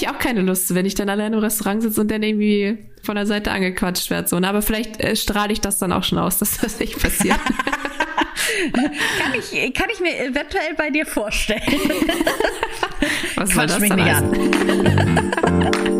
ich auch keine Lust, wenn ich dann allein im Restaurant sitze und dann irgendwie von der Seite angequatscht werde. So. Ne? Aber vielleicht äh, strahle ich das dann auch schon aus, dass das nicht passiert. kann, ich, kann ich mir eventuell bei dir vorstellen. Was soll das mich nicht an.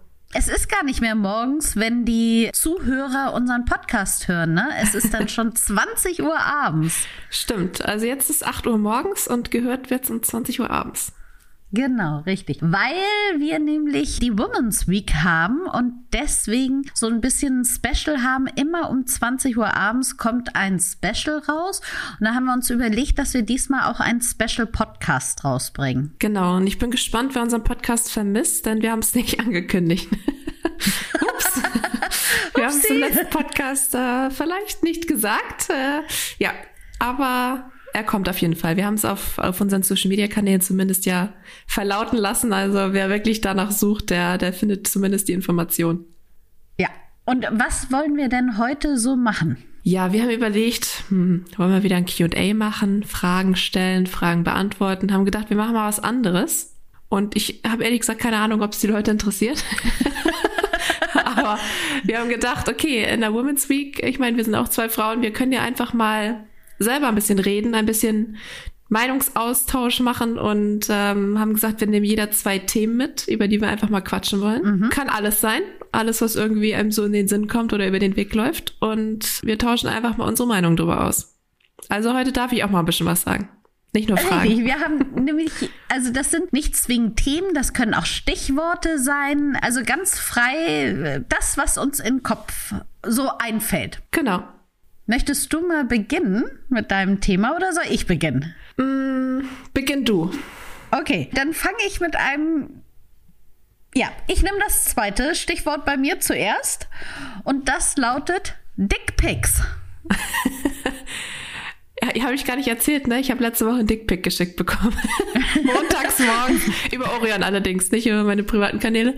Es ist gar nicht mehr morgens, wenn die Zuhörer unseren Podcast hören, ne? Es ist dann schon 20 Uhr abends. Stimmt. Also jetzt ist 8 Uhr morgens und gehört wird's um 20 Uhr abends. Genau, richtig. Weil wir nämlich die Women's Week haben und deswegen so ein bisschen Special haben. Immer um 20 Uhr abends kommt ein Special raus. Und da haben wir uns überlegt, dass wir diesmal auch einen Special Podcast rausbringen. Genau. Und ich bin gespannt, wer unseren Podcast vermisst, denn wir haben es nicht angekündigt. Ups. wir haben es im letzten Podcast äh, vielleicht nicht gesagt. Äh, ja, aber er kommt auf jeden Fall. Wir haben es auf, auf unseren Social Media Kanälen zumindest ja verlauten lassen. Also wer wirklich danach sucht, der, der findet zumindest die Information. Ja. Und was wollen wir denn heute so machen? Ja, wir haben überlegt, hm, wollen wir wieder ein QA machen, Fragen stellen, Fragen beantworten, haben gedacht, wir machen mal was anderes. Und ich habe ehrlich gesagt keine Ahnung, ob es die Leute interessiert. Aber wir haben gedacht, okay, in der Women's Week, ich meine, wir sind auch zwei Frauen, wir können ja einfach mal selber ein bisschen reden, ein bisschen Meinungsaustausch machen und ähm, haben gesagt, wir nehmen jeder zwei Themen mit, über die wir einfach mal quatschen wollen. Mhm. Kann alles sein, alles, was irgendwie einem so in den Sinn kommt oder über den Weg läuft. Und wir tauschen einfach mal unsere Meinung drüber aus. Also heute darf ich auch mal ein bisschen was sagen. Nicht nur Fragen. Richtig, wir haben nämlich, also das sind nicht zwingend Themen, das können auch Stichworte sein, also ganz frei das, was uns den Kopf so einfällt. Genau. Möchtest du mal beginnen mit deinem Thema oder soll ich beginnen? Mm, beginn du. Okay, dann fange ich mit einem. Ja, ich nehme das zweite Stichwort bei mir zuerst und das lautet Dickpics. Habe ich gar nicht erzählt, ne? Ich habe letzte Woche einen Dickpick geschickt bekommen. Montags morgens. über Orion allerdings, nicht über meine privaten Kanäle.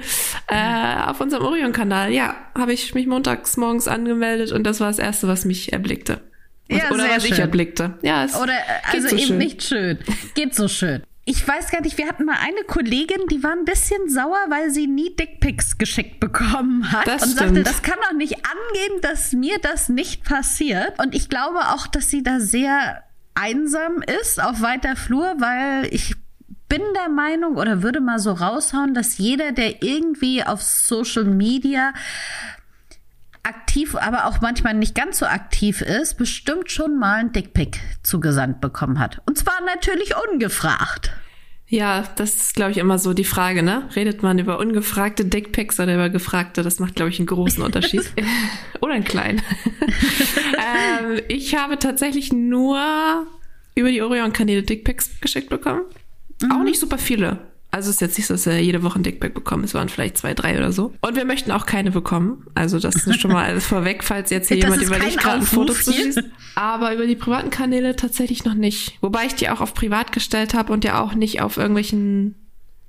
Äh, auf unserem Orion-Kanal, ja, habe ich mich montags morgens angemeldet und das war das Erste, was mich erblickte. Ja, oder was schön. ich erblickte. Ja, es Oder also so eben schön. nicht schön. Geht so schön ich weiß gar nicht, wir hatten mal eine Kollegin, die war ein bisschen sauer, weil sie nie Dickpics geschickt bekommen hat. Das und stimmt. sagte, das kann doch nicht angehen, dass mir das nicht passiert. Und ich glaube auch, dass sie da sehr einsam ist auf weiter Flur, weil ich bin der Meinung oder würde mal so raushauen, dass jeder, der irgendwie auf Social Media aktiv, aber auch manchmal nicht ganz so aktiv ist, bestimmt schon mal ein Dickpick zugesandt bekommen hat. Und zwar natürlich ungefragt. Ja, das ist, glaube ich, immer so die Frage, ne? Redet man über ungefragte Dickpics oder über gefragte? Das macht, glaube ich, einen großen Unterschied. oder einen kleinen. ähm, ich habe tatsächlich nur über die Orion-Kanäle Dickpics geschickt bekommen. Mhm. Auch nicht super viele. Also es ist jetzt nicht so, dass wir jede Woche ein Dickpick bekommen. Es waren vielleicht zwei, drei oder so. Und wir möchten auch keine bekommen. Also das ist schon mal alles vorweg, falls jetzt hier jemand überlegt, gerade ein Foto zu schießen. Aber über die privaten Kanäle tatsächlich noch nicht. Wobei ich die auch auf privat gestellt habe und ja auch nicht auf irgendwelchen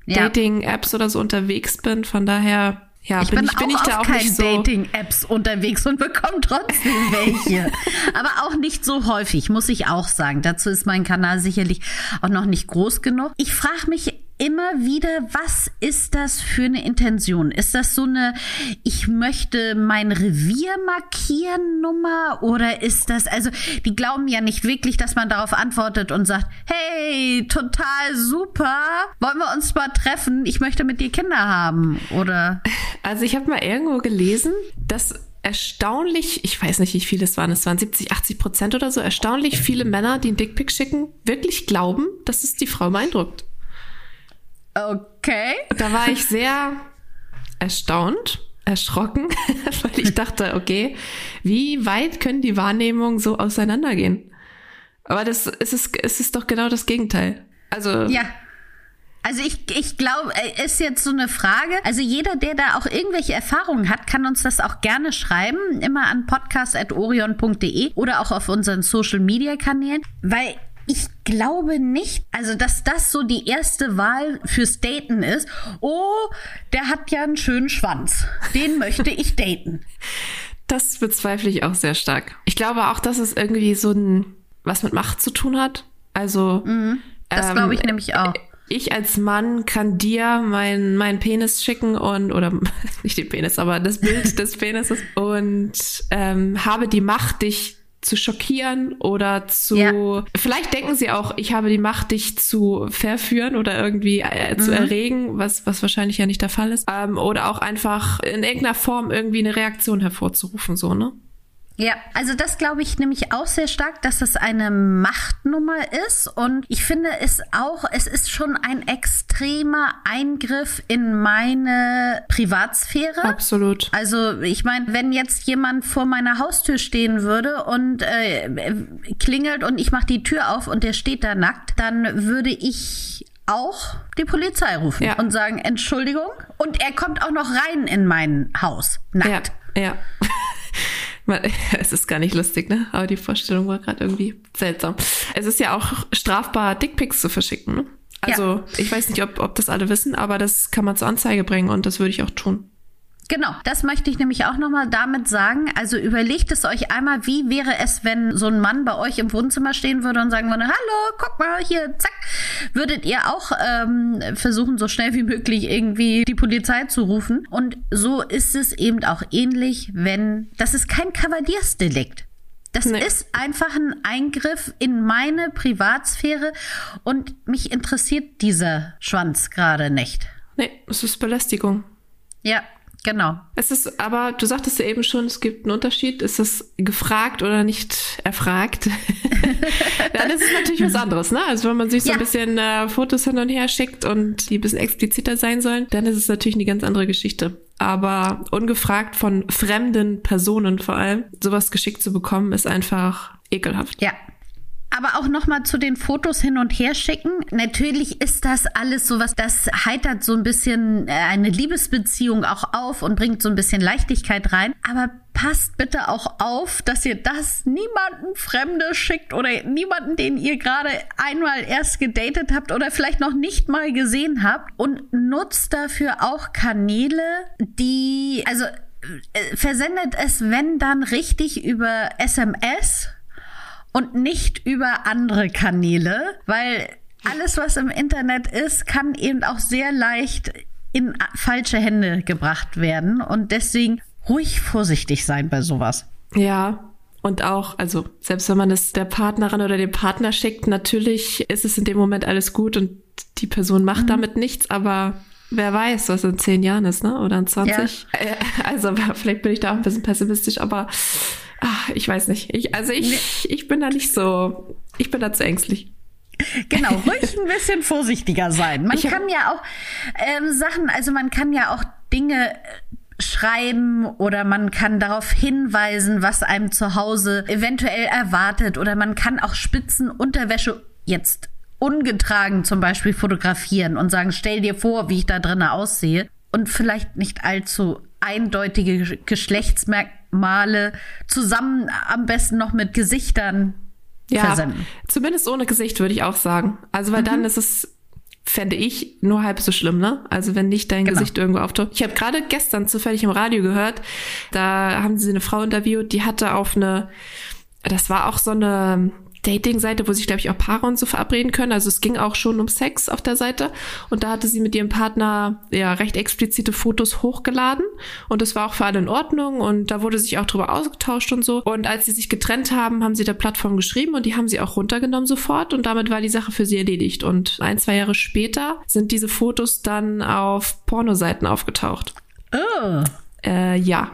ja. Dating-Apps oder so unterwegs bin. Von daher ja, ich bin, bin, ich, bin auch ich da auf auch keinen so Dating-Apps unterwegs und bekomme trotzdem welche. Aber auch nicht so häufig, muss ich auch sagen. Dazu ist mein Kanal sicherlich auch noch nicht groß genug. Ich frage mich immer wieder, was ist das für eine Intention? Ist das so eine, ich möchte mein Revier markieren Nummer oder ist das, also die glauben ja nicht wirklich, dass man darauf antwortet und sagt, hey, total super, wollen wir uns mal treffen? Ich möchte mit dir Kinder haben oder? Also ich habe mal irgendwo gelesen, dass erstaunlich, ich weiß nicht, wie viele es waren, es waren 70, 80 Prozent oder so, erstaunlich viele Männer, die einen Dickpick schicken, wirklich glauben, dass es die Frau beeindruckt. Okay. Da war ich sehr erstaunt, erschrocken, weil ich dachte, okay, wie weit können die Wahrnehmungen so auseinandergehen? Aber das es ist, es ist doch genau das Gegenteil. Also ja. Also ich, ich glaube, äh, ist jetzt so eine Frage. Also jeder, der da auch irgendwelche Erfahrungen hat, kann uns das auch gerne schreiben. Immer an podcast.orion.de oder auch auf unseren Social Media Kanälen. Weil ich glaube nicht, also dass das so die erste Wahl fürs Daten ist. Oh, der hat ja einen schönen Schwanz. Den möchte ich daten. Das bezweifle ich auch sehr stark. Ich glaube auch, dass es irgendwie so ein was mit Macht zu tun hat. Also mhm, das ähm, glaube ich nämlich auch. Ich als Mann kann dir meinen mein Penis schicken und oder nicht den Penis, aber das Bild des Penises und ähm, habe die Macht, dich zu schockieren oder zu. Ja. Vielleicht denken sie auch, ich habe die Macht, dich zu verführen oder irgendwie äh, zu mhm. erregen, was, was wahrscheinlich ja nicht der Fall ist. Ähm, oder auch einfach in irgendeiner Form irgendwie eine Reaktion hervorzurufen, so, ne? Ja, also das glaube ich nämlich auch sehr stark, dass es eine Machtnummer ist. Und ich finde es auch, es ist schon ein extremer Eingriff in meine Privatsphäre. Absolut. Also ich meine, wenn jetzt jemand vor meiner Haustür stehen würde und äh, klingelt und ich mache die Tür auf und der steht da nackt, dann würde ich auch die Polizei rufen ja. und sagen, Entschuldigung. Und er kommt auch noch rein in mein Haus, nackt. Ja, ja. Es ist gar nicht lustig, ne? Aber die Vorstellung war gerade irgendwie seltsam. Es ist ja auch strafbar, Dickpics zu verschicken. Ne? Also ja. ich weiß nicht, ob, ob das alle wissen, aber das kann man zur Anzeige bringen und das würde ich auch tun. Genau, das möchte ich nämlich auch nochmal damit sagen. Also überlegt es euch einmal, wie wäre es, wenn so ein Mann bei euch im Wohnzimmer stehen würde und sagen würde, hallo, guck mal hier, zack. Würdet ihr auch ähm, versuchen, so schnell wie möglich irgendwie die Polizei zu rufen? Und so ist es eben auch ähnlich, wenn, das ist kein Kavaliersdelikt. Das nee. ist einfach ein Eingriff in meine Privatsphäre und mich interessiert dieser Schwanz gerade nicht. Nee, es ist Belästigung. Ja, Genau. Es ist, aber du sagtest ja eben schon, es gibt einen Unterschied. Ist es gefragt oder nicht erfragt? Dann ist es natürlich was anderes, ne? Also wenn man sich so ja. ein bisschen äh, Fotos hin und her schickt und die ein bisschen expliziter sein sollen, dann ist es natürlich eine ganz andere Geschichte. Aber ungefragt von fremden Personen vor allem, sowas geschickt zu bekommen, ist einfach ekelhaft. Ja, aber auch noch mal zu den Fotos hin und her schicken. Natürlich ist das alles sowas, das heitert so ein bisschen äh, eine Liebesbeziehung auch auf und bringt so ein bisschen Leichtigkeit rein. Aber passt bitte auch auf, dass ihr das niemanden Fremde schickt oder niemanden, den ihr gerade einmal erst gedatet habt oder vielleicht noch nicht mal gesehen habt und nutzt dafür auch Kanäle, die, also äh, versendet es, wenn dann richtig über SMS und nicht über andere Kanäle, weil alles, was im Internet ist, kann eben auch sehr leicht in falsche Hände gebracht werden und deswegen ruhig vorsichtig sein bei sowas. Ja, und auch, also selbst wenn man es der Partnerin oder dem Partner schickt, natürlich ist es in dem Moment alles gut und die Person macht mhm. damit nichts, aber wer weiß, was in zehn Jahren ist, ne? Oder in 20. Ja. Äh, also vielleicht bin ich da auch ein bisschen pessimistisch, aber ach, ich weiß nicht. Ich, also ich, ich bin da nicht so, ich bin da zu ängstlich. Genau, ruhig ein bisschen vorsichtiger sein. Man kann ja auch ähm, Sachen, also man kann ja auch Dinge äh, schreiben oder man kann darauf hinweisen, was einem zu Hause eventuell erwartet oder man kann auch Spitzenunterwäsche jetzt ungetragen zum Beispiel fotografieren und sagen, stell dir vor, wie ich da drinnen aussehe und vielleicht nicht allzu eindeutige Geschlechtsmerkmale zusammen am besten noch mit Gesichtern ja, versenden. Zumindest ohne Gesicht würde ich auch sagen. Also weil mhm. dann ist es fände ich nur halb so schlimm, ne? Also wenn nicht dein genau. Gesicht irgendwo auftaucht. Ich habe gerade gestern zufällig im Radio gehört, da haben sie eine Frau interviewt, die hatte auf eine, das war auch so eine Dating-Seite, wo sich, glaube ich, auch Paare und so verabreden können. Also es ging auch schon um Sex auf der Seite. Und da hatte sie mit ihrem Partner ja recht explizite Fotos hochgeladen. Und das war auch für alle in Ordnung. Und da wurde sich auch drüber ausgetauscht und so. Und als sie sich getrennt haben, haben sie der Plattform geschrieben und die haben sie auch runtergenommen sofort. Und damit war die Sache für sie erledigt. Und ein, zwei Jahre später sind diese Fotos dann auf Pornoseiten aufgetaucht. Oh. Äh, ja.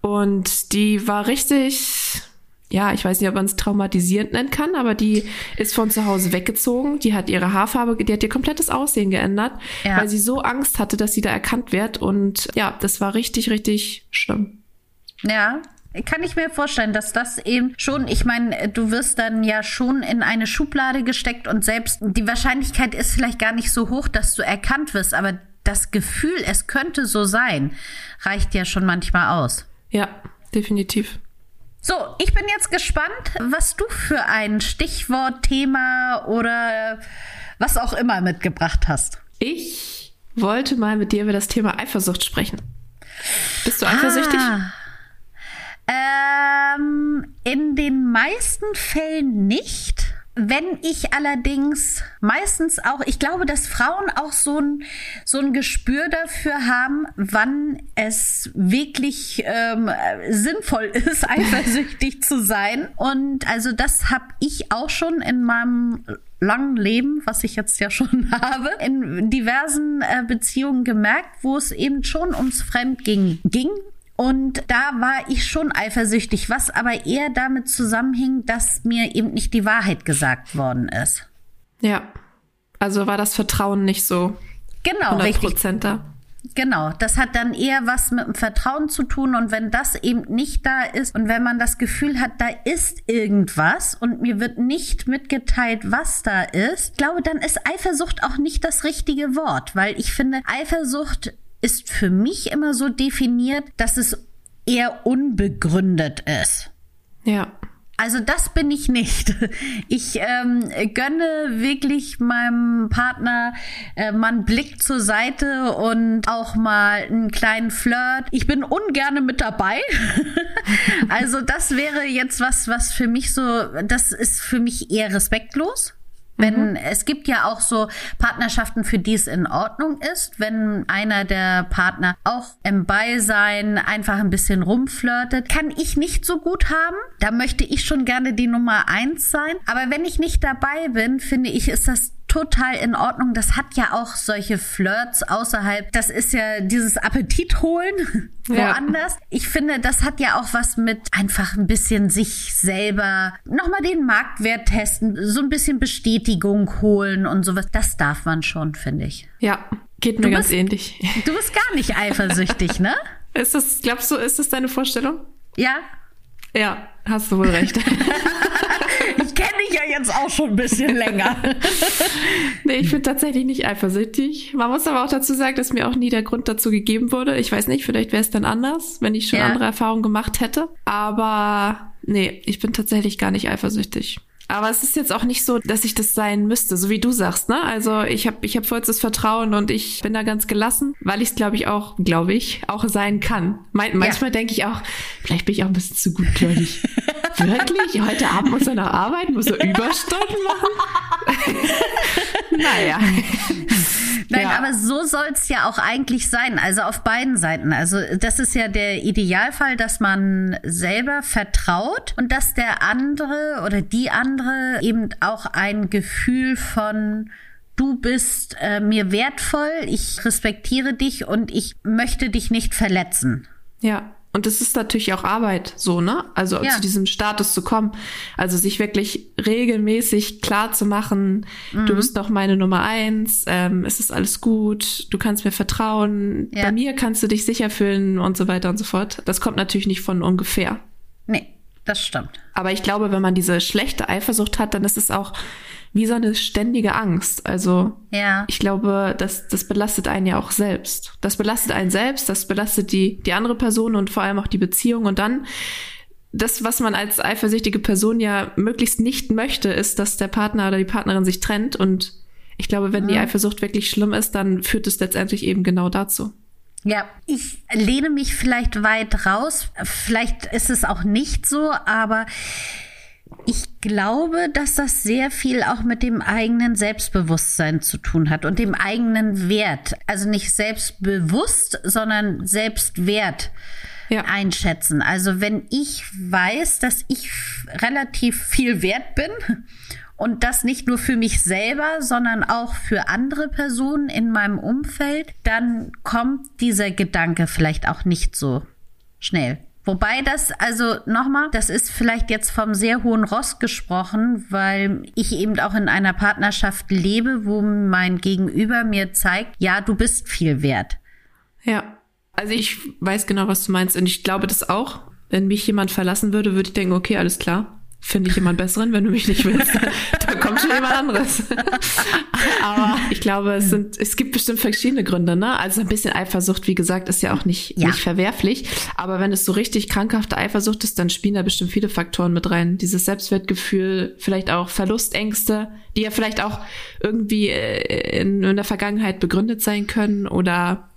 Und die war richtig ja, ich weiß nicht, ob man es traumatisierend nennen kann, aber die ist von zu Hause weggezogen. Die hat ihre Haarfarbe, die hat ihr komplettes Aussehen geändert, ja. weil sie so Angst hatte, dass sie da erkannt wird. Und ja, das war richtig, richtig schlimm. Ja, kann ich mir vorstellen, dass das eben schon, ich meine, du wirst dann ja schon in eine Schublade gesteckt und selbst die Wahrscheinlichkeit ist vielleicht gar nicht so hoch, dass du erkannt wirst, aber das Gefühl, es könnte so sein, reicht ja schon manchmal aus. Ja, definitiv. So, ich bin jetzt gespannt, was du für ein Stichwort, Thema oder was auch immer mitgebracht hast. Ich wollte mal mit dir über das Thema Eifersucht sprechen. Bist du eifersüchtig? Ah. Ähm, in den meisten Fällen nicht. Wenn ich allerdings meistens auch, ich glaube, dass Frauen auch so ein, so ein Gespür dafür haben, wann es wirklich ähm, sinnvoll ist, eifersüchtig zu sein. Und also das habe ich auch schon in meinem langen Leben, was ich jetzt ja schon habe, in diversen äh, Beziehungen gemerkt, wo es eben schon ums Fremdgehen ging und da war ich schon eifersüchtig, was aber eher damit zusammenhing, dass mir eben nicht die Wahrheit gesagt worden ist. Ja. Also war das Vertrauen nicht so genau, 100% richtig. da. Genau, das hat dann eher was mit dem Vertrauen zu tun und wenn das eben nicht da ist und wenn man das Gefühl hat, da ist irgendwas und mir wird nicht mitgeteilt, was da ist, ich glaube, dann ist Eifersucht auch nicht das richtige Wort, weil ich finde, Eifersucht ist für mich immer so definiert, dass es eher unbegründet ist. Ja. Also das bin ich nicht. Ich ähm, gönne wirklich meinem Partner äh, mal einen Blick zur Seite und auch mal einen kleinen Flirt. Ich bin ungerne mit dabei. also das wäre jetzt was, was für mich so, das ist für mich eher respektlos. Wenn mhm. es gibt ja auch so Partnerschaften, für die es in Ordnung ist, wenn einer der Partner auch im Beisein einfach ein bisschen rumflirtet, kann ich nicht so gut haben. Da möchte ich schon gerne die Nummer eins sein. Aber wenn ich nicht dabei bin, finde ich, ist das total in Ordnung. Das hat ja auch solche Flirts außerhalb. Das ist ja dieses Appetit holen woanders. Ja. Ich finde, das hat ja auch was mit einfach ein bisschen sich selber nochmal den Marktwert testen, so ein bisschen Bestätigung holen und sowas. Das darf man schon, finde ich. Ja, geht mir du ganz bist, ähnlich. Du bist gar nicht eifersüchtig, ne? Ist das, glaubst du, ist das deine Vorstellung? Ja. Ja, hast du wohl recht. ich kenne dich ja jetzt auch schon ein bisschen länger. nee, ich bin tatsächlich nicht eifersüchtig. Man muss aber auch dazu sagen, dass mir auch nie der Grund dazu gegeben wurde. Ich weiß nicht, vielleicht wäre es dann anders, wenn ich schon ja. andere Erfahrungen gemacht hätte. Aber nee, ich bin tatsächlich gar nicht eifersüchtig. Aber es ist jetzt auch nicht so, dass ich das sein müsste, so wie du sagst, ne? Also ich habe ich hab vollstes Vertrauen und ich bin da ganz gelassen, weil ich es, glaube ich, auch, glaube ich, auch sein kann. Man manchmal ja. denke ich auch, vielleicht bin ich auch ein bisschen zu gutgläubig. Wirklich? Heute Abend muss er noch arbeiten, muss er Überstunden machen? naja. Nein, ja. aber so soll's ja auch eigentlich sein. Also auf beiden Seiten. Also das ist ja der Idealfall, dass man selber vertraut und dass der andere oder die andere eben auch ein Gefühl von du bist äh, mir wertvoll, ich respektiere dich und ich möchte dich nicht verletzen. Ja. Und es ist natürlich auch Arbeit, so, ne? Also ja. zu diesem Status zu kommen. Also sich wirklich regelmäßig klar zu machen, mhm. du bist doch meine Nummer eins, ähm, es ist alles gut, du kannst mir vertrauen, ja. bei mir kannst du dich sicher fühlen und so weiter und so fort. Das kommt natürlich nicht von ungefähr. Nee, das stimmt. Aber ich glaube, wenn man diese schlechte Eifersucht hat, dann ist es auch wie so eine ständige Angst. Also ja. ich glaube, das, das belastet einen ja auch selbst. Das belastet einen selbst, das belastet die, die andere Person und vor allem auch die Beziehung. Und dann das, was man als eifersüchtige Person ja möglichst nicht möchte, ist, dass der Partner oder die Partnerin sich trennt. Und ich glaube, wenn mhm. die Eifersucht wirklich schlimm ist, dann führt es letztendlich eben genau dazu. Ja, ich lehne mich vielleicht weit raus. Vielleicht ist es auch nicht so, aber ich glaube, dass das sehr viel auch mit dem eigenen Selbstbewusstsein zu tun hat und dem eigenen Wert. Also nicht selbstbewusst, sondern Selbstwert ja. einschätzen. Also wenn ich weiß, dass ich relativ viel wert bin und das nicht nur für mich selber, sondern auch für andere Personen in meinem Umfeld, dann kommt dieser Gedanke vielleicht auch nicht so schnell. Wobei das, also nochmal, das ist vielleicht jetzt vom sehr hohen Ross gesprochen, weil ich eben auch in einer Partnerschaft lebe, wo mein Gegenüber mir zeigt, ja, du bist viel wert. Ja. Also ich weiß genau, was du meinst und ich glaube das auch. wenn mich jemand verlassen würde, würde ich denken, okay, alles klar, finde ich jemand besseren, wenn du mich nicht willst. da kommt schon jemand anderes. Aber ich glaube, es sind, es gibt bestimmt verschiedene Gründe, ne? Also ein bisschen Eifersucht, wie gesagt, ist ja auch nicht, ja. nicht verwerflich. Aber wenn es so richtig krankhafte Eifersucht ist, dann spielen da bestimmt viele Faktoren mit rein. Dieses Selbstwertgefühl, vielleicht auch Verlustängste, die ja vielleicht auch irgendwie äh, in, in der Vergangenheit begründet sein können oder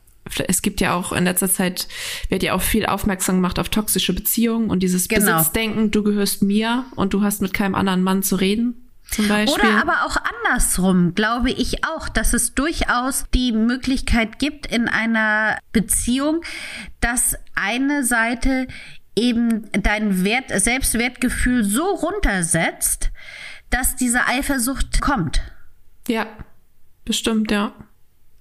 es gibt ja auch in letzter Zeit, wird ja auch viel aufmerksam gemacht auf toxische Beziehungen und dieses genau. Besitzdenken, du gehörst mir und du hast mit keinem anderen Mann zu reden. Oder aber auch andersrum, glaube ich auch, dass es durchaus die Möglichkeit gibt in einer Beziehung, dass eine Seite eben dein Wert, Selbstwertgefühl so runtersetzt, dass diese Eifersucht kommt. Ja, bestimmt, ja.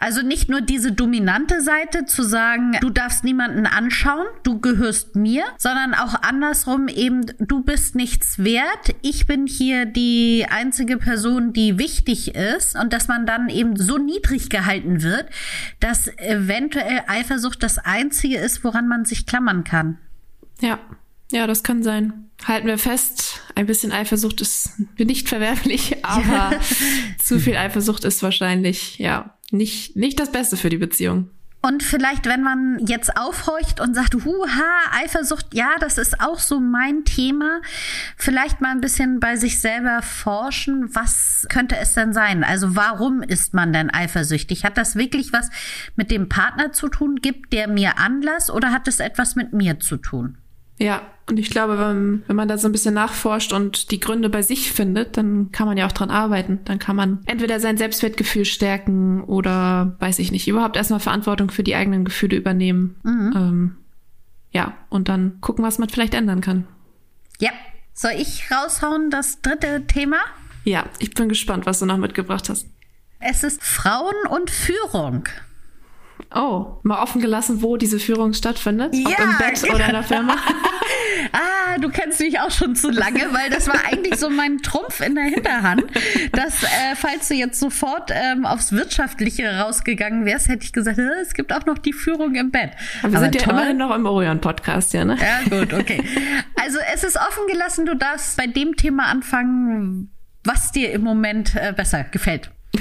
Also nicht nur diese dominante Seite zu sagen, du darfst niemanden anschauen, du gehörst mir, sondern auch andersrum eben, du bist nichts wert, ich bin hier die einzige Person, die wichtig ist und dass man dann eben so niedrig gehalten wird, dass eventuell Eifersucht das einzige ist, woran man sich klammern kann. Ja, ja, das kann sein. Halten wir fest, ein bisschen Eifersucht ist nicht verwerflich, aber zu viel Eifersucht ist wahrscheinlich, ja, nicht, nicht das Beste für die Beziehung. Und vielleicht, wenn man jetzt aufhorcht und sagt, huha, Eifersucht, ja, das ist auch so mein Thema, vielleicht mal ein bisschen bei sich selber forschen, was könnte es denn sein? Also warum ist man denn eifersüchtig? Hat das wirklich was mit dem Partner zu tun? Gibt der mir Anlass oder hat es etwas mit mir zu tun? Ja, und ich glaube, wenn, wenn man da so ein bisschen nachforscht und die Gründe bei sich findet, dann kann man ja auch dran arbeiten. Dann kann man entweder sein Selbstwertgefühl stärken oder, weiß ich nicht, überhaupt erstmal Verantwortung für die eigenen Gefühle übernehmen. Mhm. Ähm, ja, und dann gucken, was man vielleicht ändern kann. Ja. Soll ich raushauen, das dritte Thema? Ja, ich bin gespannt, was du noch mitgebracht hast. Es ist Frauen und Führung. Oh, mal offen gelassen, wo diese Führung stattfindet? Ja, Ob im Bett genau. oder in der Firma? ah, du kennst mich auch schon zu lange, weil das war eigentlich so mein Trumpf in der Hinterhand, dass äh, falls du jetzt sofort ähm, aufs Wirtschaftliche rausgegangen wärst, hätte ich gesagt, äh, es gibt auch noch die Führung im Bett. Aber wir Aber sind ja immerhin noch im Orion-Podcast, ja, ne? Ja, gut, okay. Also es ist offen gelassen, du darfst bei dem Thema anfangen, was dir im Moment äh, besser gefällt.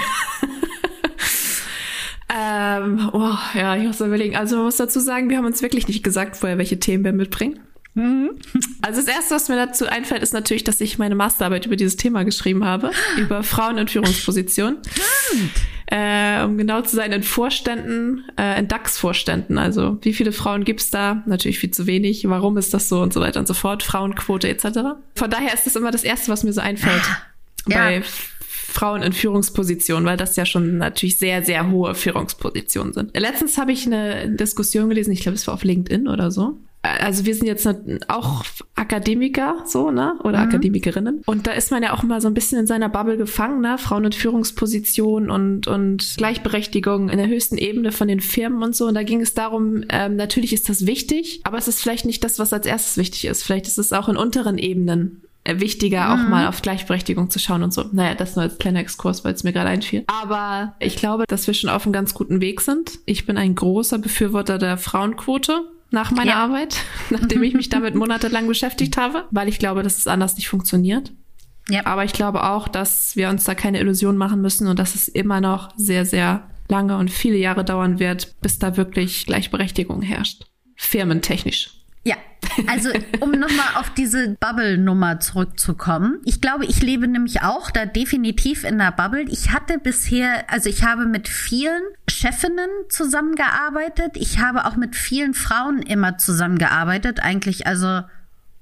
Ähm, oh, ja, ich muss überlegen. Also man muss dazu sagen, wir haben uns wirklich nicht gesagt vorher, welche Themen wir mitbringen. Mhm. Also das Erste, was mir dazu einfällt, ist natürlich, dass ich meine Masterarbeit über dieses Thema geschrieben habe, über Frauen in Führungspositionen. Äh, um genau zu sein, in Vorständen, äh, in DAX-Vorständen. Also wie viele Frauen gibt's da? Natürlich viel zu wenig. Warum ist das so und so weiter und so fort. Frauenquote etc. Von daher ist das immer das Erste, was mir so einfällt. Ja. Bei Frauen in Führungspositionen, weil das ja schon natürlich sehr, sehr hohe Führungspositionen sind. Letztens habe ich eine Diskussion gelesen, ich glaube, es war auf LinkedIn oder so. Also wir sind jetzt auch Akademiker, so, ne? Oder mhm. Akademikerinnen. Und da ist man ja auch immer so ein bisschen in seiner Bubble gefangen, ne? Frauen in Führungspositionen und, und Gleichberechtigung in der höchsten Ebene von den Firmen und so. Und da ging es darum, ähm, natürlich ist das wichtig, aber es ist vielleicht nicht das, was als erstes wichtig ist. Vielleicht ist es auch in unteren Ebenen äh, wichtiger, mhm. auch mal auf Gleichberechtigung zu schauen und so. Naja, das nur als kleiner Exkurs, weil es mir gerade einfiel. Aber ich glaube, dass wir schon auf einem ganz guten Weg sind. Ich bin ein großer Befürworter der Frauenquote nach meiner ja. Arbeit, nachdem ich mich damit monatelang beschäftigt habe, weil ich glaube, dass es anders nicht funktioniert. Ja. Aber ich glaube auch, dass wir uns da keine Illusionen machen müssen und dass es immer noch sehr, sehr lange und viele Jahre dauern wird, bis da wirklich Gleichberechtigung herrscht. Firmentechnisch. Ja, also um nochmal auf diese Bubble-Nummer zurückzukommen. Ich glaube, ich lebe nämlich auch da definitiv in der Bubble. Ich hatte bisher, also ich habe mit vielen Chefinnen zusammengearbeitet. Ich habe auch mit vielen Frauen immer zusammengearbeitet. Eigentlich also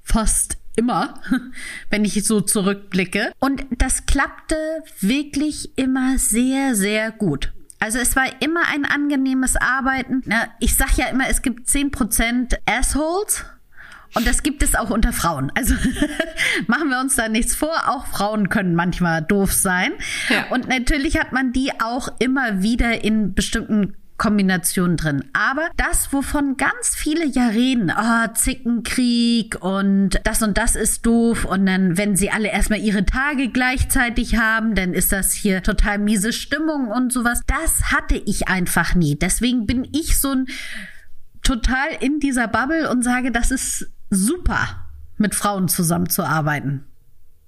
fast immer, wenn ich so zurückblicke. Und das klappte wirklich immer sehr, sehr gut. Also es war immer ein angenehmes Arbeiten. Ich sag ja immer, es gibt zehn Prozent Assholes. Und das gibt es auch unter Frauen. Also machen wir uns da nichts vor. Auch Frauen können manchmal doof sein. Ja. Und natürlich hat man die auch immer wieder in bestimmten Kombination drin. Aber das, wovon ganz viele ja reden, oh, Zickenkrieg und das und das ist doof und dann, wenn sie alle erstmal ihre Tage gleichzeitig haben, dann ist das hier total miese Stimmung und sowas. Das hatte ich einfach nie. Deswegen bin ich so ein total in dieser Bubble und sage, das ist super, mit Frauen zusammenzuarbeiten.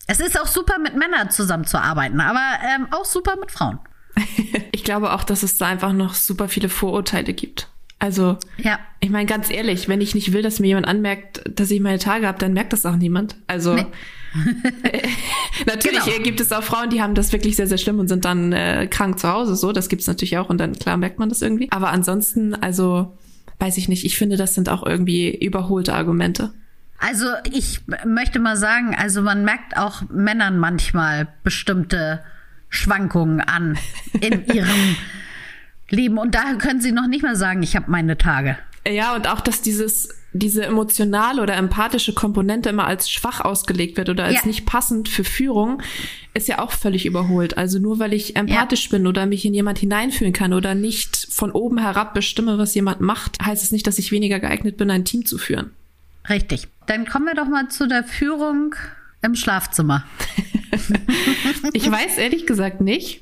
Es ist auch super, mit Männern zusammenzuarbeiten, aber ähm, auch super mit Frauen. ich glaube auch, dass es da einfach noch super viele Vorurteile gibt. Also, ja. ich meine, ganz ehrlich, wenn ich nicht will, dass mir jemand anmerkt, dass ich meine Tage habe, dann merkt das auch niemand. Also, nee. natürlich genau. gibt es auch Frauen, die haben das wirklich sehr, sehr schlimm und sind dann äh, krank zu Hause. So, das gibt's natürlich auch und dann klar merkt man das irgendwie. Aber ansonsten, also, weiß ich nicht. Ich finde, das sind auch irgendwie überholte Argumente. Also ich möchte mal sagen, also man merkt auch Männern manchmal bestimmte Schwankungen an in ihrem Leben. Und daher können sie noch nicht mal sagen, ich habe meine Tage. Ja, und auch, dass dieses, diese emotionale oder empathische Komponente immer als schwach ausgelegt wird oder als ja. nicht passend für Führung, ist ja auch völlig überholt. Also nur weil ich empathisch ja. bin oder mich in jemand hineinfühlen kann oder nicht von oben herab bestimme, was jemand macht, heißt es nicht, dass ich weniger geeignet bin, ein Team zu führen. Richtig. Dann kommen wir doch mal zu der Führung im Schlafzimmer. ich weiß ehrlich gesagt nicht.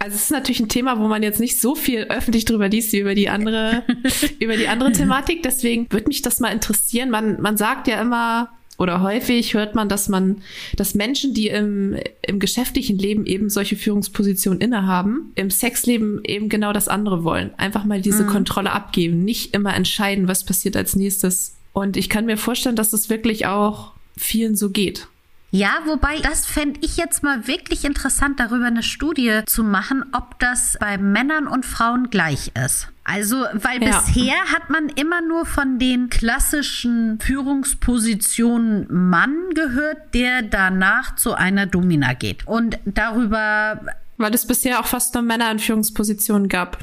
Also es ist natürlich ein Thema, wo man jetzt nicht so viel öffentlich drüber liest wie über die andere, über die andere Thematik. Deswegen würde mich das mal interessieren. Man, man sagt ja immer oder häufig hört man, dass man, dass Menschen, die im, im geschäftlichen Leben eben solche Führungspositionen innehaben, im Sexleben eben genau das andere wollen. Einfach mal diese mhm. Kontrolle abgeben, nicht immer entscheiden, was passiert als nächstes. Und ich kann mir vorstellen, dass das wirklich auch vielen so geht. Ja, wobei, das fände ich jetzt mal wirklich interessant, darüber eine Studie zu machen, ob das bei Männern und Frauen gleich ist. Also, weil ja. bisher hat man immer nur von den klassischen Führungspositionen Mann gehört, der danach zu einer Domina geht. Und darüber. Weil es bisher auch fast nur Männer in Führungspositionen gab.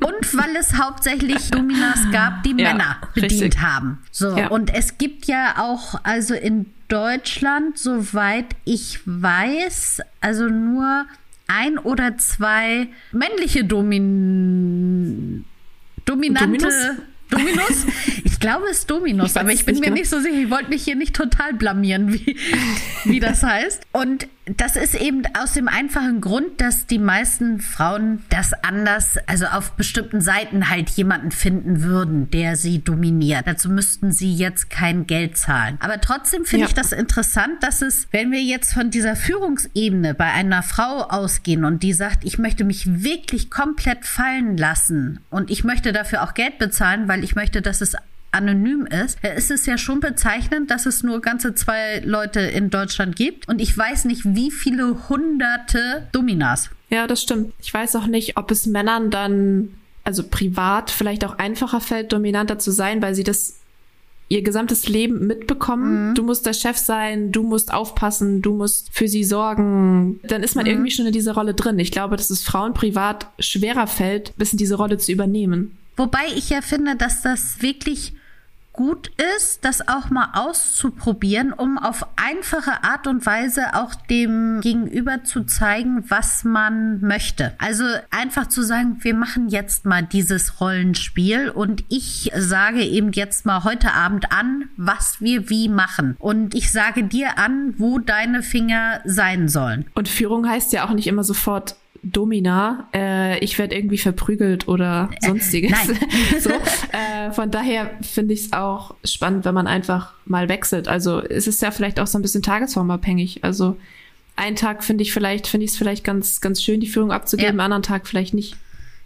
Und weil es hauptsächlich Dominas gab, die ja, Männer bedient richtig. haben. So, ja. und es gibt ja auch, also in Deutschland, soweit ich weiß, also nur ein oder zwei männliche Domin dominante Dominus? Dominus? Ich glaube, es ist Dominus, ich aber ich bin mir genau. nicht so sicher. Ich wollte mich hier nicht total blamieren, wie, wie das heißt. Und das ist eben aus dem einfachen Grund, dass die meisten Frauen das anders, also auf bestimmten Seiten halt jemanden finden würden, der sie dominiert. Dazu müssten sie jetzt kein Geld zahlen. Aber trotzdem finde ja. ich das interessant, dass es, wenn wir jetzt von dieser Führungsebene bei einer Frau ausgehen und die sagt, ich möchte mich wirklich komplett fallen lassen und ich möchte dafür auch Geld bezahlen, weil ich möchte, dass es anonym ist, ist es ja schon bezeichnend, dass es nur ganze zwei Leute in Deutschland gibt. Und ich weiß nicht, wie viele hunderte Dominas. Ja, das stimmt. Ich weiß auch nicht, ob es Männern dann, also privat, vielleicht auch einfacher fällt, dominanter zu sein, weil sie das ihr gesamtes Leben mitbekommen. Mhm. Du musst der Chef sein, du musst aufpassen, du musst für sie sorgen. Dann ist man mhm. irgendwie schon in dieser Rolle drin. Ich glaube, dass es Frauen privat schwerer fällt, bis in diese Rolle zu übernehmen. Wobei ich ja finde, dass das wirklich gut ist, das auch mal auszuprobieren, um auf einfache Art und Weise auch dem Gegenüber zu zeigen, was man möchte. Also einfach zu sagen, wir machen jetzt mal dieses Rollenspiel und ich sage eben jetzt mal heute Abend an, was wir wie machen. Und ich sage dir an, wo deine Finger sein sollen. Und Führung heißt ja auch nicht immer sofort Domina, äh, ich werde irgendwie verprügelt oder äh, sonstiges. Äh, so, äh, von daher finde ich es auch spannend, wenn man einfach mal wechselt. Also es ist ja vielleicht auch so ein bisschen tagesformabhängig. Also einen Tag finde ich vielleicht, finde ich es vielleicht ganz, ganz schön, die Führung abzugeben, ja. anderen Tag vielleicht nicht.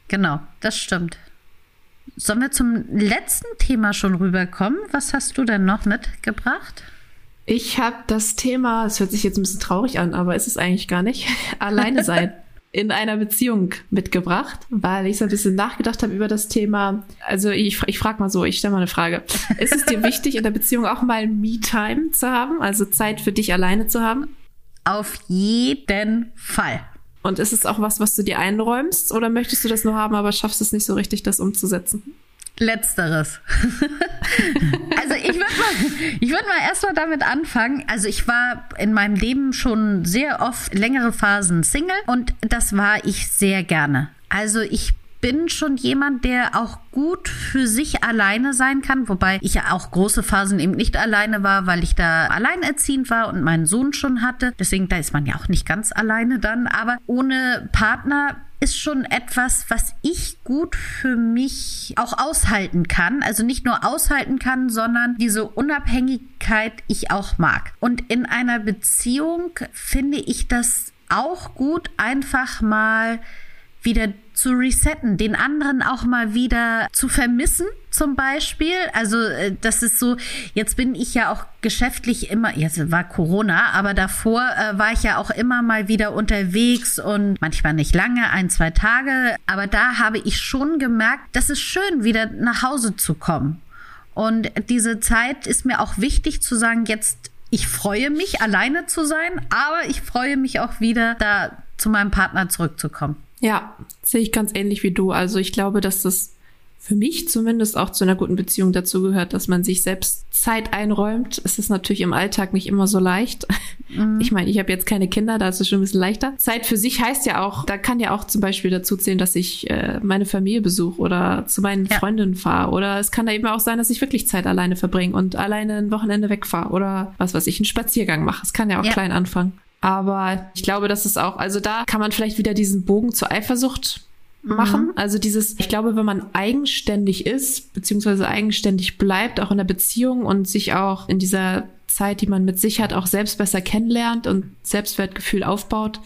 Genau, das stimmt. Sollen wir zum letzten Thema schon rüberkommen? Was hast du denn noch mitgebracht? Ich habe das Thema, es hört sich jetzt ein bisschen traurig an, aber ist es eigentlich gar nicht, alleine sein in einer Beziehung mitgebracht, weil ich so ein bisschen nachgedacht habe über das Thema. Also ich, ich frage mal so, ich stelle mal eine Frage. Ist es dir wichtig, in der Beziehung auch mal Me-Time zu haben, also Zeit für dich alleine zu haben? Auf jeden Fall. Und ist es auch was, was du dir einräumst oder möchtest du das nur haben, aber schaffst es nicht so richtig, das umzusetzen? Letzteres. also ich würde mal, ich würde mal erstmal damit anfangen. Also ich war in meinem Leben schon sehr oft längere Phasen Single und das war ich sehr gerne. Also ich bin schon jemand, der auch gut für sich alleine sein kann, wobei ich ja auch große Phasen eben nicht alleine war, weil ich da alleinerziehend war und meinen Sohn schon hatte. Deswegen, da ist man ja auch nicht ganz alleine dann. Aber ohne Partner ist schon etwas, was ich gut für mich auch aushalten kann. Also nicht nur aushalten kann, sondern diese Unabhängigkeit ich auch mag. Und in einer Beziehung finde ich das auch gut, einfach mal wieder zu resetten, den anderen auch mal wieder zu vermissen, zum Beispiel. Also äh, das ist so, jetzt bin ich ja auch geschäftlich immer, jetzt war Corona, aber davor äh, war ich ja auch immer mal wieder unterwegs und manchmal nicht lange, ein, zwei Tage. Aber da habe ich schon gemerkt, das ist schön, wieder nach Hause zu kommen. Und diese Zeit ist mir auch wichtig zu sagen, jetzt ich freue mich, alleine zu sein, aber ich freue mich auch wieder, da zu meinem Partner zurückzukommen. Ja, sehe ich ganz ähnlich wie du. Also ich glaube, dass das für mich zumindest auch zu einer guten Beziehung dazu gehört, dass man sich selbst Zeit einräumt. Es ist natürlich im Alltag nicht immer so leicht. Mhm. Ich meine, ich habe jetzt keine Kinder, da ist es schon ein bisschen leichter. Zeit für sich heißt ja auch, da kann ja auch zum Beispiel dazu zählen, dass ich äh, meine Familie besuche oder zu meinen ja. Freundinnen fahre. Oder es kann da eben auch sein, dass ich wirklich Zeit alleine verbringe und alleine ein Wochenende wegfahre oder was weiß ich, einen Spaziergang mache. Es kann ja auch ja. klein anfangen. Aber ich glaube, das ist auch, also da kann man vielleicht wieder diesen Bogen zur Eifersucht machen. Mhm. Also dieses, ich glaube, wenn man eigenständig ist, beziehungsweise eigenständig bleibt, auch in der Beziehung und sich auch in dieser Zeit, die man mit sich hat, auch selbst besser kennenlernt und Selbstwertgefühl aufbaut,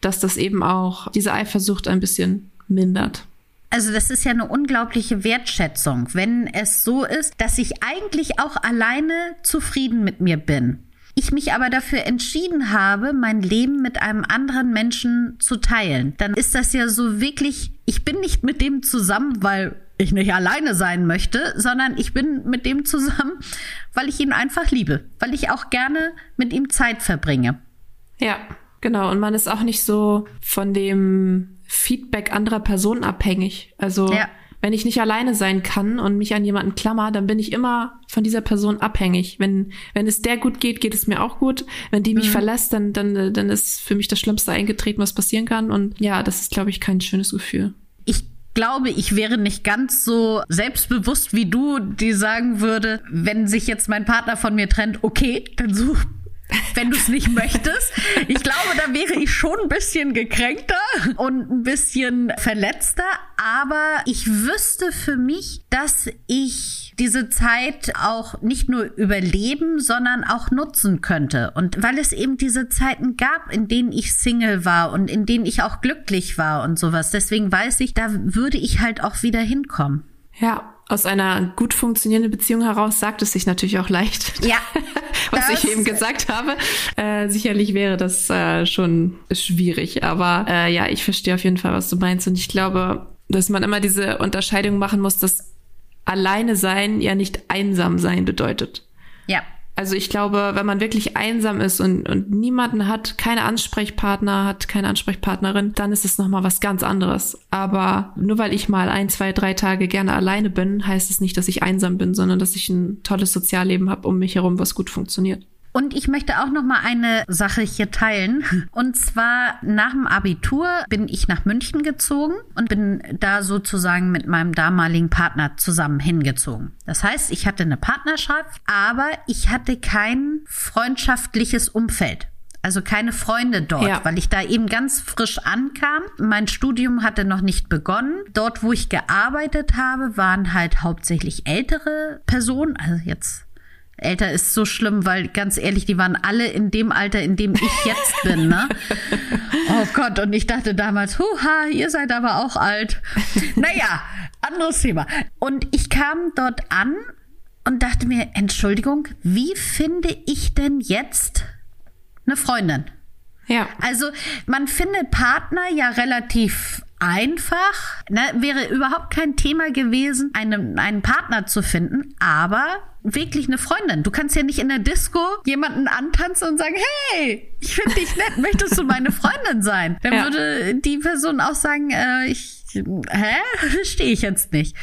dass das eben auch diese Eifersucht ein bisschen mindert. Also das ist ja eine unglaubliche Wertschätzung, wenn es so ist, dass ich eigentlich auch alleine zufrieden mit mir bin ich mich aber dafür entschieden habe, mein Leben mit einem anderen Menschen zu teilen, dann ist das ja so wirklich, ich bin nicht mit dem zusammen, weil ich nicht alleine sein möchte, sondern ich bin mit dem zusammen, weil ich ihn einfach liebe, weil ich auch gerne mit ihm Zeit verbringe. Ja, genau. Und man ist auch nicht so von dem Feedback anderer Personen abhängig. Also ja wenn ich nicht alleine sein kann und mich an jemanden klammer, dann bin ich immer von dieser Person abhängig. Wenn, wenn es der gut geht, geht es mir auch gut. Wenn die mich mhm. verlässt, dann, dann, dann ist für mich das Schlimmste eingetreten, was passieren kann. Und ja, das ist, glaube ich, kein schönes Gefühl. Ich glaube, ich wäre nicht ganz so selbstbewusst wie du, die sagen würde, wenn sich jetzt mein Partner von mir trennt, okay, dann such wenn du es nicht möchtest. Ich glaube, da wäre ich schon ein bisschen gekränkter und ein bisschen verletzter, aber ich wüsste für mich, dass ich diese Zeit auch nicht nur überleben, sondern auch nutzen könnte. Und weil es eben diese Zeiten gab, in denen ich Single war und in denen ich auch glücklich war und sowas. Deswegen weiß ich, da würde ich halt auch wieder hinkommen. Ja, aus einer gut funktionierenden Beziehung heraus sagt es sich natürlich auch leicht. Ja. Was ich eben gesagt habe. Äh, sicherlich wäre das äh, schon schwierig. Aber äh, ja, ich verstehe auf jeden Fall, was du meinst. Und ich glaube, dass man immer diese Unterscheidung machen muss, dass alleine sein ja nicht einsam sein bedeutet. Ja. Also ich glaube, wenn man wirklich einsam ist und, und niemanden hat, keine Ansprechpartner hat, keine Ansprechpartnerin, dann ist es nochmal was ganz anderes. Aber nur weil ich mal ein, zwei, drei Tage gerne alleine bin, heißt es nicht, dass ich einsam bin, sondern dass ich ein tolles Sozialleben habe um mich herum, was gut funktioniert. Und ich möchte auch noch mal eine Sache hier teilen. Und zwar nach dem Abitur bin ich nach München gezogen und bin da sozusagen mit meinem damaligen Partner zusammen hingezogen. Das heißt, ich hatte eine Partnerschaft, aber ich hatte kein freundschaftliches Umfeld. Also keine Freunde dort, ja. weil ich da eben ganz frisch ankam. Mein Studium hatte noch nicht begonnen. Dort, wo ich gearbeitet habe, waren halt hauptsächlich ältere Personen, also jetzt Älter ist so schlimm, weil ganz ehrlich, die waren alle in dem Alter, in dem ich jetzt bin, ne? Oh Gott, und ich dachte damals, huha, ihr seid aber auch alt. Naja, anderes Thema. Und ich kam dort an und dachte mir, Entschuldigung, wie finde ich denn jetzt eine Freundin? Ja. Also man findet Partner ja relativ einfach. Ne? Wäre überhaupt kein Thema gewesen, einen, einen Partner zu finden, aber wirklich eine Freundin. Du kannst ja nicht in der Disco jemanden antanzen und sagen, hey, ich finde dich nett, möchtest du meine Freundin sein? Dann ja. würde die Person auch sagen, äh, ich, hä? Verstehe ich jetzt nicht.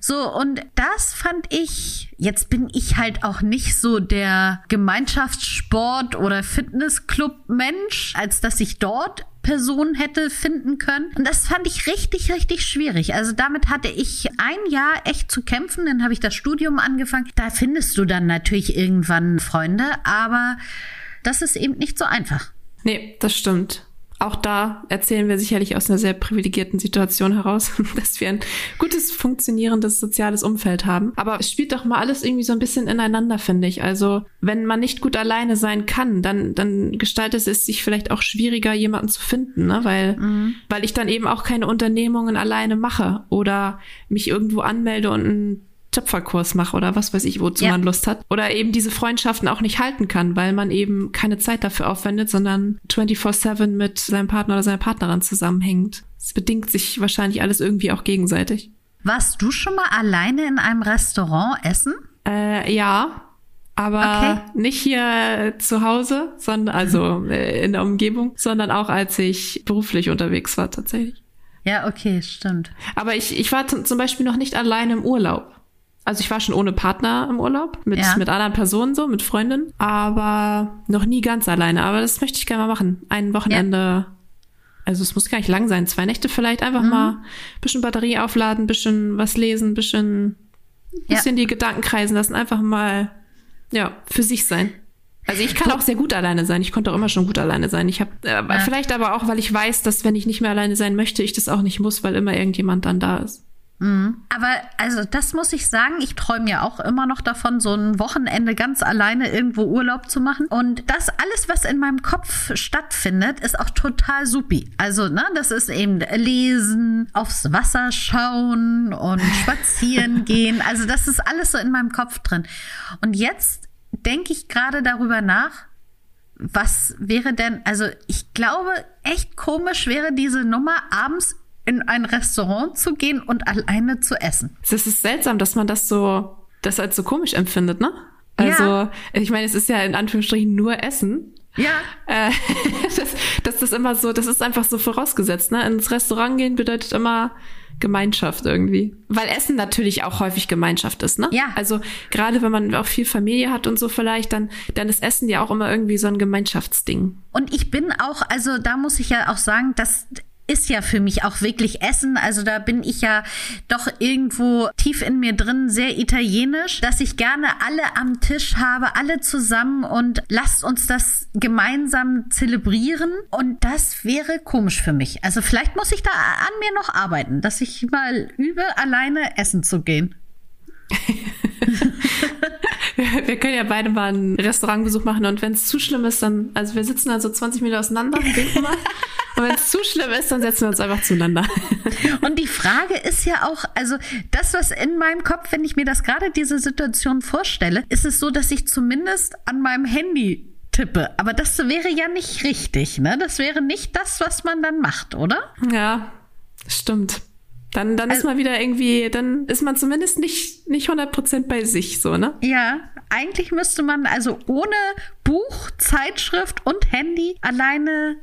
So, und das fand ich, jetzt bin ich halt auch nicht so der Gemeinschaftssport- oder Fitnessclub-Mensch, als dass ich dort Person hätte finden können. Und das fand ich richtig, richtig schwierig. Also damit hatte ich ein Jahr echt zu kämpfen. Dann habe ich das Studium angefangen. Da findest du dann natürlich irgendwann Freunde, aber das ist eben nicht so einfach. Nee, das stimmt. Auch da erzählen wir sicherlich aus einer sehr privilegierten Situation heraus, dass wir ein gutes, funktionierendes soziales Umfeld haben. Aber es spielt doch mal alles irgendwie so ein bisschen ineinander, finde ich. Also, wenn man nicht gut alleine sein kann, dann, dann gestaltet es sich vielleicht auch schwieriger, jemanden zu finden, ne? weil, mhm. weil ich dann eben auch keine Unternehmungen alleine mache oder mich irgendwo anmelde und ein Töpferkurs mache oder was weiß ich, wozu ja. man Lust hat. Oder eben diese Freundschaften auch nicht halten kann, weil man eben keine Zeit dafür aufwendet, sondern 24-7 mit seinem Partner oder seiner Partnerin zusammenhängt. Es bedingt sich wahrscheinlich alles irgendwie auch gegenseitig. Warst du schon mal alleine in einem Restaurant essen? Äh, ja, aber okay. nicht hier zu Hause, sondern also mhm. in der Umgebung, sondern auch als ich beruflich unterwegs war tatsächlich. Ja, okay, stimmt. Aber ich, ich war zum Beispiel noch nicht alleine im Urlaub. Also ich war schon ohne Partner im Urlaub, mit, ja. mit anderen Personen so, mit Freundinnen, aber noch nie ganz alleine. Aber das möchte ich gerne mal machen. Ein Wochenende. Ja. Also es muss gar nicht lang sein, zwei Nächte vielleicht einfach mhm. mal bisschen Batterie aufladen, bisschen was lesen, bisschen, bisschen ja. die Gedanken kreisen lassen, einfach mal ja für sich sein. Also ich kann auch sehr gut alleine sein. Ich konnte auch immer schon gut alleine sein. Ich habe äh, ja. vielleicht aber auch, weil ich weiß, dass wenn ich nicht mehr alleine sein möchte, ich das auch nicht muss, weil immer irgendjemand dann da ist. Mhm. Aber also das muss ich sagen, ich träume ja auch immer noch davon, so ein Wochenende ganz alleine irgendwo Urlaub zu machen. Und das alles, was in meinem Kopf stattfindet, ist auch total supi. Also, ne, das ist eben lesen, aufs Wasser schauen und spazieren gehen. Also, das ist alles so in meinem Kopf drin. Und jetzt denke ich gerade darüber nach, was wäre denn, also ich glaube, echt komisch wäre diese Nummer abends in ein Restaurant zu gehen und alleine zu essen. Es ist seltsam, dass man das so, das als so komisch empfindet, ne? Also, ja. ich meine, es ist ja in Anführungsstrichen nur Essen. Ja. Äh, das, das ist immer so, das ist einfach so vorausgesetzt, ne? Ins Restaurant gehen bedeutet immer Gemeinschaft irgendwie. Weil Essen natürlich auch häufig Gemeinschaft ist, ne? Ja. Also gerade wenn man auch viel Familie hat und so vielleicht, dann, dann ist Essen ja auch immer irgendwie so ein Gemeinschaftsding. Und ich bin auch, also da muss ich ja auch sagen, dass ist ja für mich auch wirklich Essen. Also da bin ich ja doch irgendwo tief in mir drin sehr italienisch, dass ich gerne alle am Tisch habe, alle zusammen und lasst uns das gemeinsam zelebrieren. Und das wäre komisch für mich. Also vielleicht muss ich da an mir noch arbeiten, dass ich mal übe, alleine essen zu gehen. wir können ja beide mal einen Restaurantbesuch machen und wenn es zu schlimm ist, dann, also wir sitzen dann so 20 Meter auseinander und denken mal. Und wenn es zu schlimm ist, dann setzen wir uns einfach zueinander. Und die Frage ist ja auch, also das, was in meinem Kopf, wenn ich mir das gerade diese Situation vorstelle, ist es so, dass ich zumindest an meinem Handy tippe. Aber das wäre ja nicht richtig, ne? Das wäre nicht das, was man dann macht, oder? Ja, stimmt. Dann, dann also, ist man wieder irgendwie, dann ist man zumindest nicht, nicht 100% bei sich, so, ne? Ja, eigentlich müsste man also ohne Buch, Zeitschrift und Handy alleine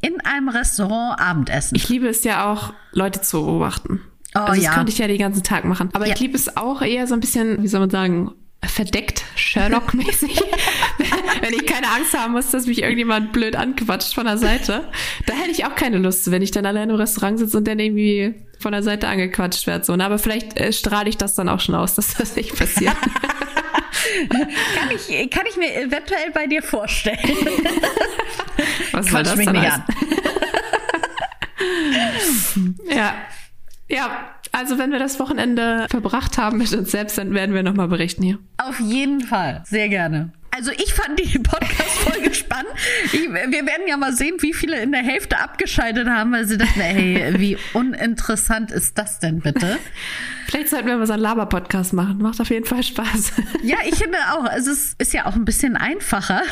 in einem Restaurant Abendessen. Ich liebe es ja auch, Leute zu beobachten. Oh, also das ja. könnte ich ja den ganzen Tag machen. Aber ja. ich liebe es auch eher so ein bisschen, wie soll man sagen, verdeckt, Sherlock-mäßig. wenn ich keine Angst haben muss, dass mich irgendjemand blöd anquatscht von der Seite. Da hätte ich auch keine Lust, wenn ich dann allein im Restaurant sitze und dann irgendwie von der Seite angequatscht werde. So. Aber vielleicht äh, strahle ich das dann auch schon aus, dass das nicht passiert. kann, ich, kann ich mir eventuell bei dir vorstellen. Was soll das mich nicht an. ja. Ja, also wenn wir das Wochenende verbracht haben mit uns selbst, dann werden wir nochmal berichten hier. Auf jeden Fall. Sehr gerne. Also ich fand die Podcast-Folge spannend. Ich, wir werden ja mal sehen, wie viele in der Hälfte abgeschaltet haben, weil sie dachten, hey, wie uninteressant ist das denn bitte? Vielleicht sollten wir mal so einen Laber-Podcast machen. Macht auf jeden Fall Spaß. Ja, ich finde auch. Es ist ja auch ein bisschen einfacher,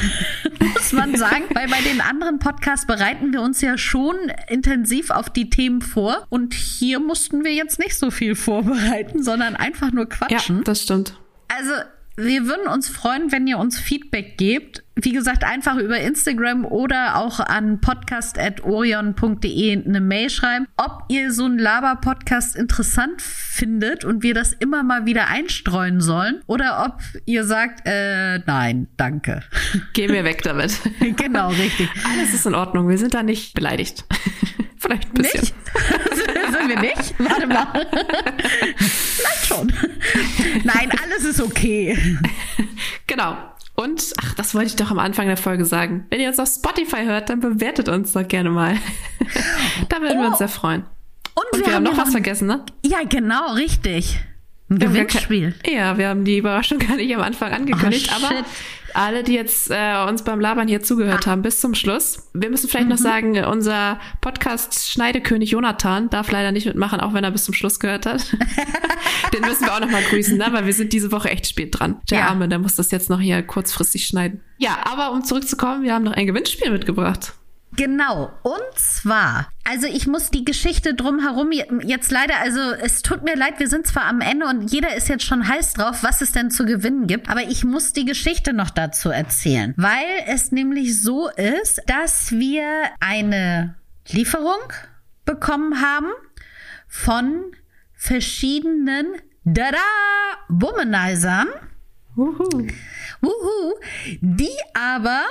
muss man sagen, weil bei den anderen Podcasts bereiten wir uns ja schon intensiv auf die Themen vor. Und hier mussten wir jetzt nicht so viel vorbereiten, sondern einfach nur quatschen. Ja, das stimmt. Also wir würden uns freuen, wenn ihr uns Feedback gebt. Wie gesagt, einfach über Instagram oder auch an podcast.orion.de eine Mail schreiben, ob ihr so einen Laber-Podcast interessant findet und wir das immer mal wieder einstreuen sollen oder ob ihr sagt, äh, nein, danke. Gehen wir weg damit. genau, richtig. Alles ist in Ordnung. Wir sind da nicht beleidigt. Vielleicht ein bisschen. Nicht? Sind wir nicht? Warte mal. Vielleicht schon. Nein, alles ist okay. Genau. Und, ach, das wollte ich doch am Anfang der Folge sagen. Wenn ihr uns auf Spotify hört, dann bewertet uns doch gerne mal. da würden oh. wir uns oh. sehr freuen. Und, Und wir, wir, haben noch was vergessen, ne? Ja, genau, richtig. Ein Gewinnspiel. Ja, wir haben die Überraschung gar nicht am Anfang angekündigt, oh, aber alle, die jetzt äh, uns beim Labern hier zugehört ah. haben, bis zum Schluss. Wir müssen vielleicht mhm. noch sagen, unser Podcast-Schneidekönig Jonathan darf leider nicht mitmachen, auch wenn er bis zum Schluss gehört hat. Den müssen wir auch noch mal grüßen, ne? weil wir sind diese Woche echt spät dran. Der ja. Arme, der muss das jetzt noch hier kurzfristig schneiden. Ja, aber um zurückzukommen, wir haben noch ein Gewinnspiel mitgebracht. Genau. Und zwar, also ich muss die Geschichte drumherum jetzt leider, also es tut mir leid, wir sind zwar am Ende und jeder ist jetzt schon heiß drauf, was es denn zu gewinnen gibt, aber ich muss die Geschichte noch dazu erzählen, weil es nämlich so ist, dass wir eine Lieferung bekommen haben von verschiedenen Dada Womanizern. Wuhu. Wuhu, die aber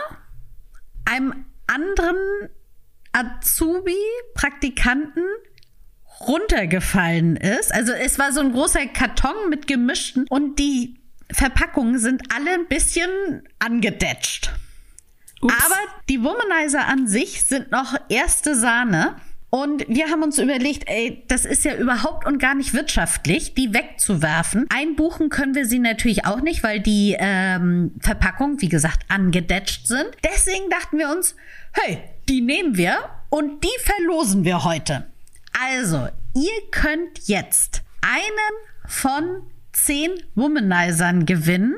einem anderen Azubi, Praktikanten runtergefallen ist. Also es war so ein großer Karton mit gemischten und die Verpackungen sind alle ein bisschen angedetscht. Ups. Aber die Womanizer an sich sind noch erste Sahne. Und wir haben uns überlegt, ey, das ist ja überhaupt und gar nicht wirtschaftlich, die wegzuwerfen. Einbuchen können wir sie natürlich auch nicht, weil die ähm, Verpackungen, wie gesagt, angedetscht sind. Deswegen dachten wir uns, hey, die nehmen wir und die verlosen wir heute. Also, ihr könnt jetzt einen von zehn Womanizern gewinnen.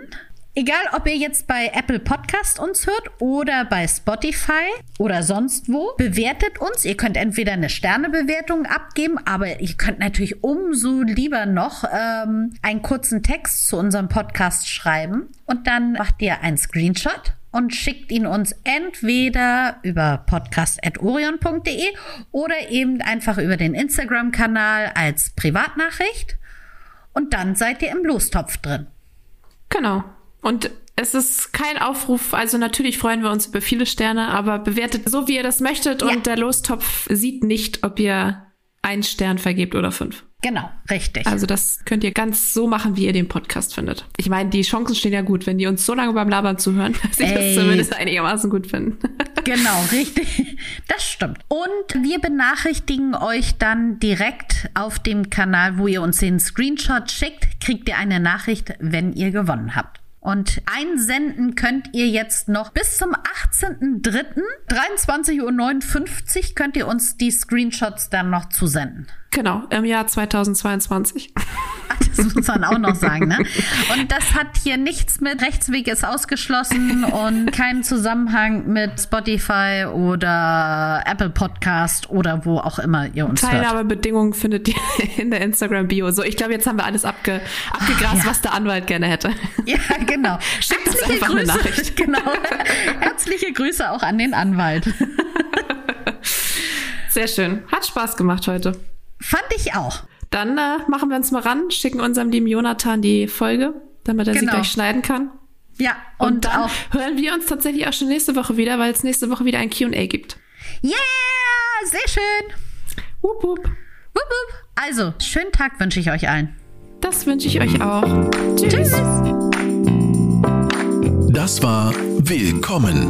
Egal, ob ihr jetzt bei Apple Podcast uns hört oder bei Spotify oder sonst wo, bewertet uns. Ihr könnt entweder eine Sternebewertung abgeben, aber ihr könnt natürlich umso lieber noch ähm, einen kurzen Text zu unserem Podcast schreiben und dann macht ihr einen Screenshot und schickt ihn uns entweder über podcast.orion.de oder eben einfach über den Instagram-Kanal als Privatnachricht. Und dann seid ihr im Lostopf drin. Genau. Und es ist kein Aufruf, also natürlich freuen wir uns über viele Sterne, aber bewertet so, wie ihr das möchtet ja. und der Lostopf sieht nicht, ob ihr einen Stern vergebt oder fünf. Genau, richtig. Also das könnt ihr ganz so machen, wie ihr den Podcast findet. Ich meine, die Chancen stehen ja gut, wenn die uns so lange beim Labern zuhören, dass sie das zumindest einigermaßen gut finden. genau, richtig. Das stimmt. Und wir benachrichtigen euch dann direkt auf dem Kanal, wo ihr uns den Screenshot schickt, kriegt ihr eine Nachricht, wenn ihr gewonnen habt. Und einsenden könnt ihr jetzt noch bis zum 18.03. 23.59 Uhr könnt ihr uns die Screenshots dann noch zusenden. Genau, im Jahr 2022. Das muss man auch noch sagen, ne? Und das hat hier nichts mit Rechtsweg ist ausgeschlossen und keinen Zusammenhang mit Spotify oder Apple Podcast oder wo auch immer ihr uns Teilnahmebedingungen findet ihr in der Instagram-Bio. So, ich glaube, jetzt haben wir alles abge abgegrast, ja. was der Anwalt gerne hätte. Ja, genau. Schickt uns einfach Grüße, eine Nachricht. Genau. Herzliche Grüße auch an den Anwalt. Sehr schön. Hat Spaß gemacht heute. Fand ich auch. Dann äh, machen wir uns mal ran, schicken unserem lieben Jonathan die Folge, damit er genau. sie gleich schneiden kann. Ja, und, und dann auch hören wir uns tatsächlich auch schon nächste Woche wieder, weil es nächste Woche wieder ein QA gibt. Yeah, sehr schön. Wupp, wupp. Wupp, wupp. Also, schönen Tag wünsche ich euch allen. Das wünsche ich euch auch. Tschüss. Tschüss. Das war Willkommen,